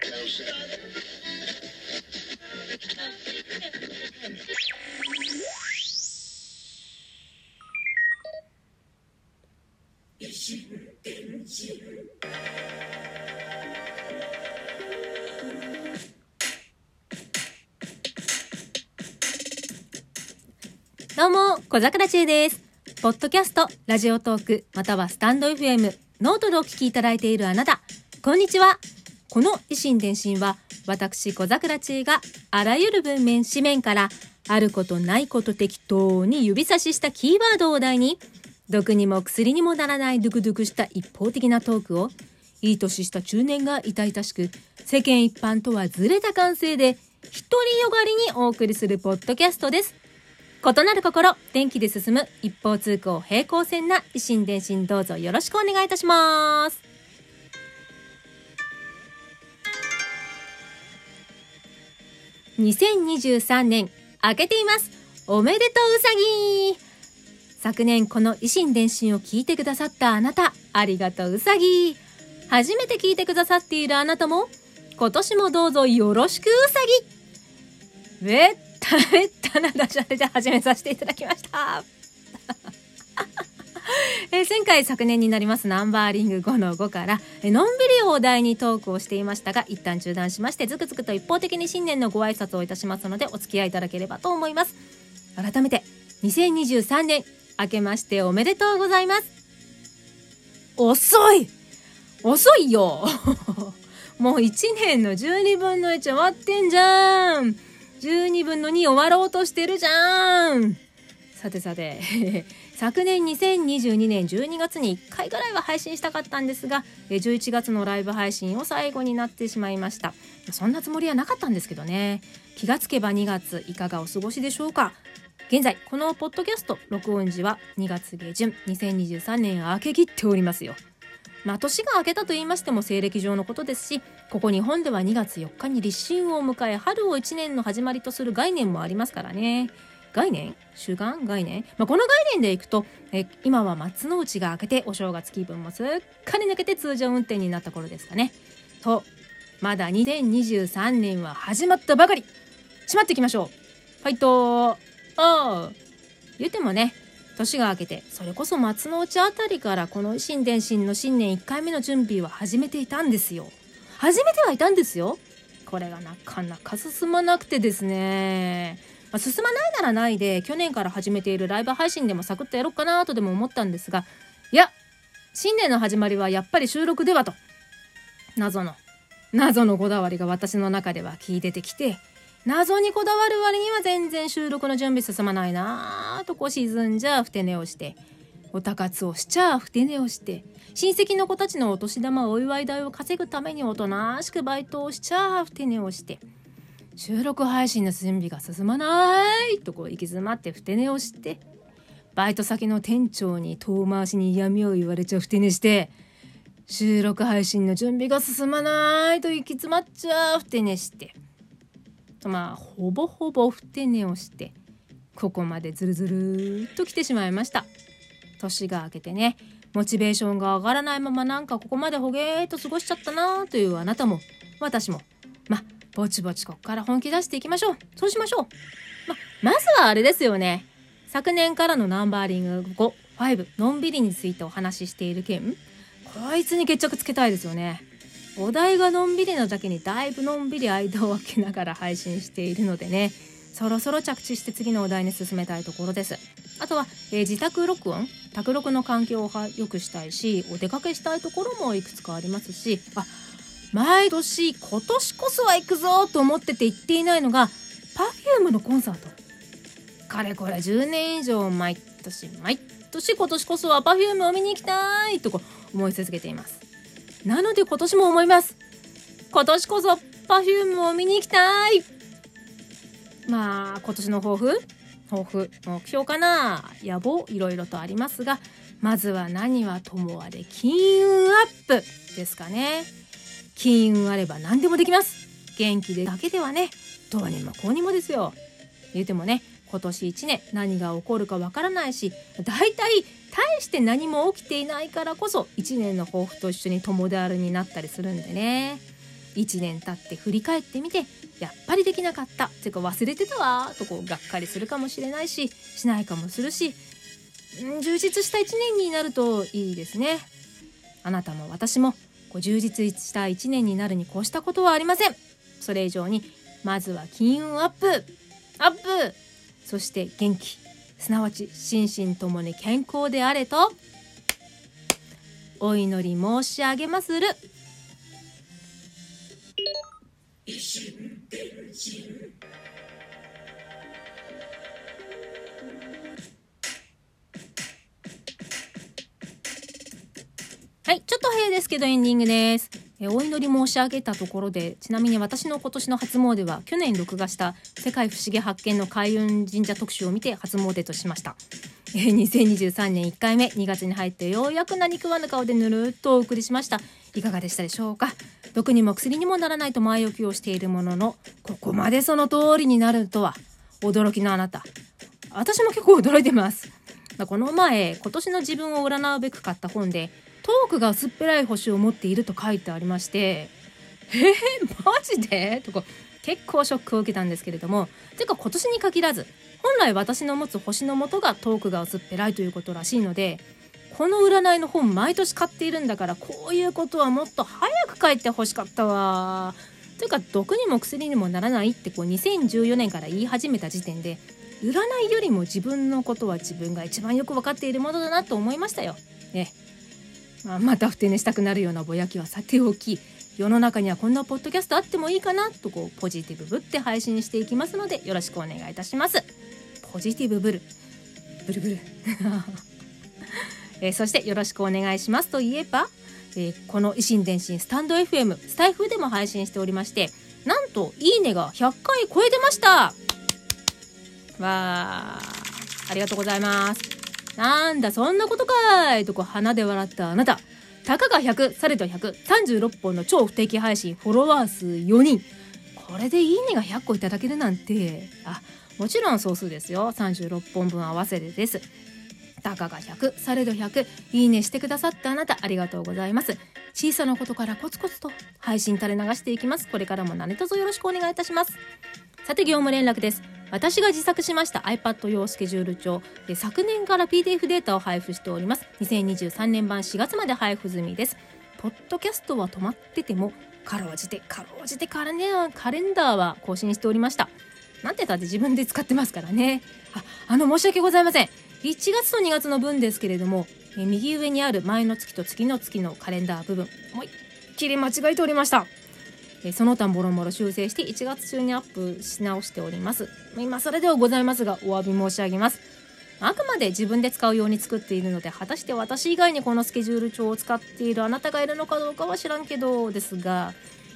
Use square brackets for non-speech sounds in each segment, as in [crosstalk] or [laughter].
どうも、小桜知恵です。ポッドキャスト、ラジオトーク、またはスタンド FM、ノートでお聞きいただいているあなた、こんにちは。この異心電進は、私小桜知恵があらゆる文面、紙面から、あることないこと適当に指差ししたキーワードを題に、毒にも薬にもならないドゥクドゥクした一方的なトークを、いい年した中年が痛々しく、世間一般とはずれた感性で、一人よがりにお送りするポッドキャストです。異なる心、電気で進む一方通行平行線な異心電進どうぞよろしくお願いいたします。2023年、明けています。おめでとううさぎ昨年この維新伝心を聞いてくださったあなた、ありがとううさぎ初めて聞いてくださっているあなたも、今年もどうぞよろしくうさぎめっためったなダジャレで始めさせていただきました。えー前回昨年になりますナンバーリング5の5から、えーのんびりお題にトークをしていましたが一旦中断しましてずくずくと一方的に新年のご挨拶をいたしますのでお付き合いいただければと思います。改めて2023年明けましておめでとうございます。遅い!遅いよ! [laughs] もう1年の12分の1終わってんじゃん !12 分の2終わろうとしてるじゃん!さてさて。[laughs] 昨年2022年12月に1回ぐらいは配信したかったんですが11月のライブ配信を最後になってしまいました。そんなつもりはなかったんですけどね。気がつけば2月いかがお過ごしでしょうか。現在このポッドキャスト録音時は2月下旬2023年明けきっておりますよ。まあ年が明けたと言いましても西暦上のことですしここ日本では2月4日に立春を迎え春を1年の始まりとする概念もありますからね。概念主眼概念、まあ、この概念でいくとえ今は松の内が明けてお正月気分もすっかり抜けて通常運転になった頃ですかね。とまだ2023年は始まったばかり。しまっていきましょう。ファイトああ言うてもね年が明けてそれこそ松の内あたりからこの新伝心の新年1回目の準備は始めていたんですよ。始めてはいたんですよ。これがなかなか進まなくてですね、まあ、進まないならないで去年から始めているライブ配信でもサクッとやろうかなとでも思ったんですがいや新年の始まりはやっぱり収録ではと。謎の謎のこだわりが私の中では聞い出てきて謎にこだわる割には全然収録の準備進まないなぁとこう沈んじゃふて寝をしておたかつをしちゃふて寝をして親戚の子たちのお年玉お祝い代を稼ぐためにおとなしくバイトをしちゃふて寝をして収録配信の準備が進まないとこう行き詰まってふて寝をしてバイト先の店長に遠回しに嫌味を言われちゃうふて寝して収録配信の準備が進まないと行き詰まっちゃうふて寝してまあほぼほぼふて寝をしてここまでずるずるっと来てしまいました。年が明けてねモチベーションが上がらないままなんかここまでほげーっと過ごしちゃったなというあなたも私もまあぼちぼちこっから本気出していきましょう。そうしましょう。ままずはあれですよね。昨年からのナンバーリング55のんびりについてお話ししている件こいつに決着つけたいですよね。お題がのんびりなだけにだいぶのんびり間を空けながら配信しているのでね。そろそろ着地して次のお題に進めたいところです。あとは、えー自宅録音。宅録の環境を良くしたいしお出かけしたいところもいくつかありますし。あ毎年今年こそは行くぞと思ってて行っていないのが Perfume のコンサート。かれこれ10年以上毎年毎年今年こそは Perfume を見に行きたいとこ思い続けています。なので今年も思います。今年こそ Perfume を見に行きたい。まあ今年の抱負？抱負？目標かな？野望？いろいろとありますがまずは何はともあれ金運アップですかね。金運あれば何でもできます。元気でだけではね。どうにもこうにもですよ。言うてもね今年1年何が起こるかわからないし大体大して何も起きていないからこそ1年の抱負と一緒に友達になったりするんでね。1年経って振り返ってみてやっぱりできなかった。ていうか忘れてたわ。とこうがっかりするかもしれないししないかもするし、充実した1年になるといいですね。あなたも私もこう充実した1年になるに越したことはありません。それ以上にまずは金運アップ。アップ。そして元気。すなわち心身ともに健康であれとお祈り申し上げまする。はい、ちょっと早いですけどエンディングです。えお祈り申し上げたところで、ちなみに私の今年の初詣は去年録画した世界不思議発見の開運神社特集を見て初詣としました。え2023年1回目2月に入ってようやく何食わぬ顔でぬるっとお送りしました。いかがでしたでしょうか？毒にも薬にもならないと前置きをしているものの、ここまでその通りになるとは、驚きのあなた。私も結構驚いてます。この前、今年の自分を占うべく買った本で、トークが薄っぺらい星を持っていると書いてありましてえー、マジで？とか結構ショックを受けたんですけれどもてか今年に限らず本来私の持つ星の元がトークが薄っぺらいということらしいのでこの占いの本毎年買っているんだからこういうことはもっと早く書いてほしかったわ。というか毒にも薬にもならないってこう2014年から言い始めた時点で占いよりも自分のことは自分が一番よく分かっているものだなと思いましたよ。ね。まあ、またふて寝したくなるようなぼやきはさておき。世の中にはこんなポッドキャストあってもいいかなとこうポジティブぶって配信していきますのでよろしくお願いいたします。ポジティブブルブルブル。えー、そしてよろしくお願いしますといえば、えー、この維新伝心スタンド FM スタイフでも配信しておりましてなんといいねが100回超えてました。わー。ありがとうございます。なんだ、そんなことかいとこ鼻で笑ったあなた。たかが100、されど100、36本の超不定期配信、フォロワー数4人。これでいいねが100個いただけるなんて、あ、もちろん総数ですよ。36本分合わせてです。たかが100、されど100、いいねしてくださったあなた、ありがとうございます。小さなことからコツコツと配信垂れ流していきます。これからも何卒よろしくお願いいたします。さて、業務連絡です。私が自作しました iPad 用スケジュール帳。で昨年から PDF データを配布しております。2023年版4月まで配布済みです。ポッドキャストは止まっててもかろうじてかろうじてカレンカレンダーは更新しておりました。なんてたって自分で使ってますからね。ああの申し訳ございません。1月と2月の分ですけれども右上にある前の月と次の月のカレンダー部分思いっきり間違えておりました。えその他もろもろ修正して1月中にアップし直しております。今更ではございますがお詫び申し上げます。あくまで自分で使うように作っているので果たして私以外にこのスケジュール帳を使っているあなたがいるのかどうかは知らんけどですが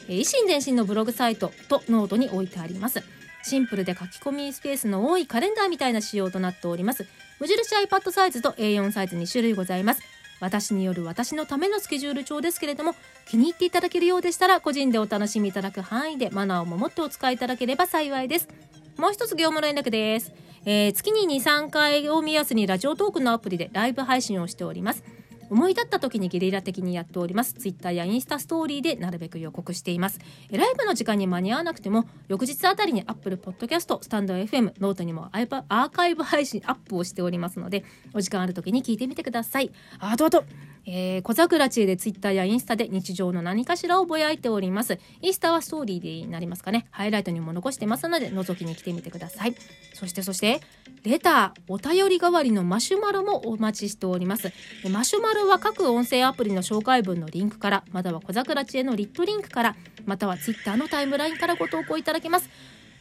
異心電進のブログサイトとノートに置いてあります。シンプルで書き込みスペースの多いカレンダーみたいな仕様となっております。無印 iPad サイズと A4 サイズ2種類ございます。私による私のためのスケジュール帳ですけれども気に入っていただけるようでしたら個人でお楽しみいただく範囲でマナーを守ってお使いいただければ幸いです。もう一つ業務連絡です、えー、月に23回を目安にラジオトークのアプリでライブ配信をしております。思い立った時にゲリラ的にやっております。ツイッターやインスタストーリーでなるべく予告しています。ライブの時間に間に合わなくても、翌日あたりに Apple Podcast、スタンド FM、ノートにもアーカイブ配信アップをしておりますので、お時間ある時に聞いてみてください。あとあと、えー、小桜知恵でツイッターやインスタで日常の何かしらをぼやいております。インスタはストーリーになりますかね。ハイライトにも残してますので、覗きに来てみてください。そしてそして、レター、お便り代わりのマシュマロもお待ちしております。マシュマロは各音声アプリの紹介文のリンクから、または小桜知恵のリットリンクから、またはツイッターのタイムラインからご投稿いただけます。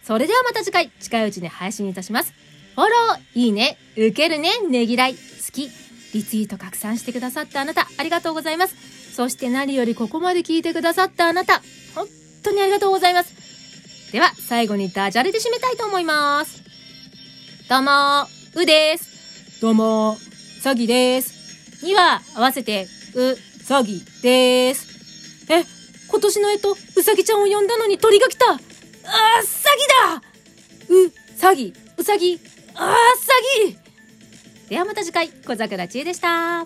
それではまた次回、近いうちに配信いたします。フォロー、いいね、受けるね、ねぎらい、好き、リツイート拡散してくださったあなた、ありがとうございます。そして何よりここまで聞いてくださったあなた、本当にありがとうございます。では、最後にダジャレで締めたいと思います。どうも、うです。どうも、詐欺です。には合わせて、う、詐欺です。え、今年のえと、うさぎちゃんを呼んだのに鳥が来たあー、詐欺だう、詐欺、うさぎ、あー、詐欺ではまた次回、小桜知恵でした。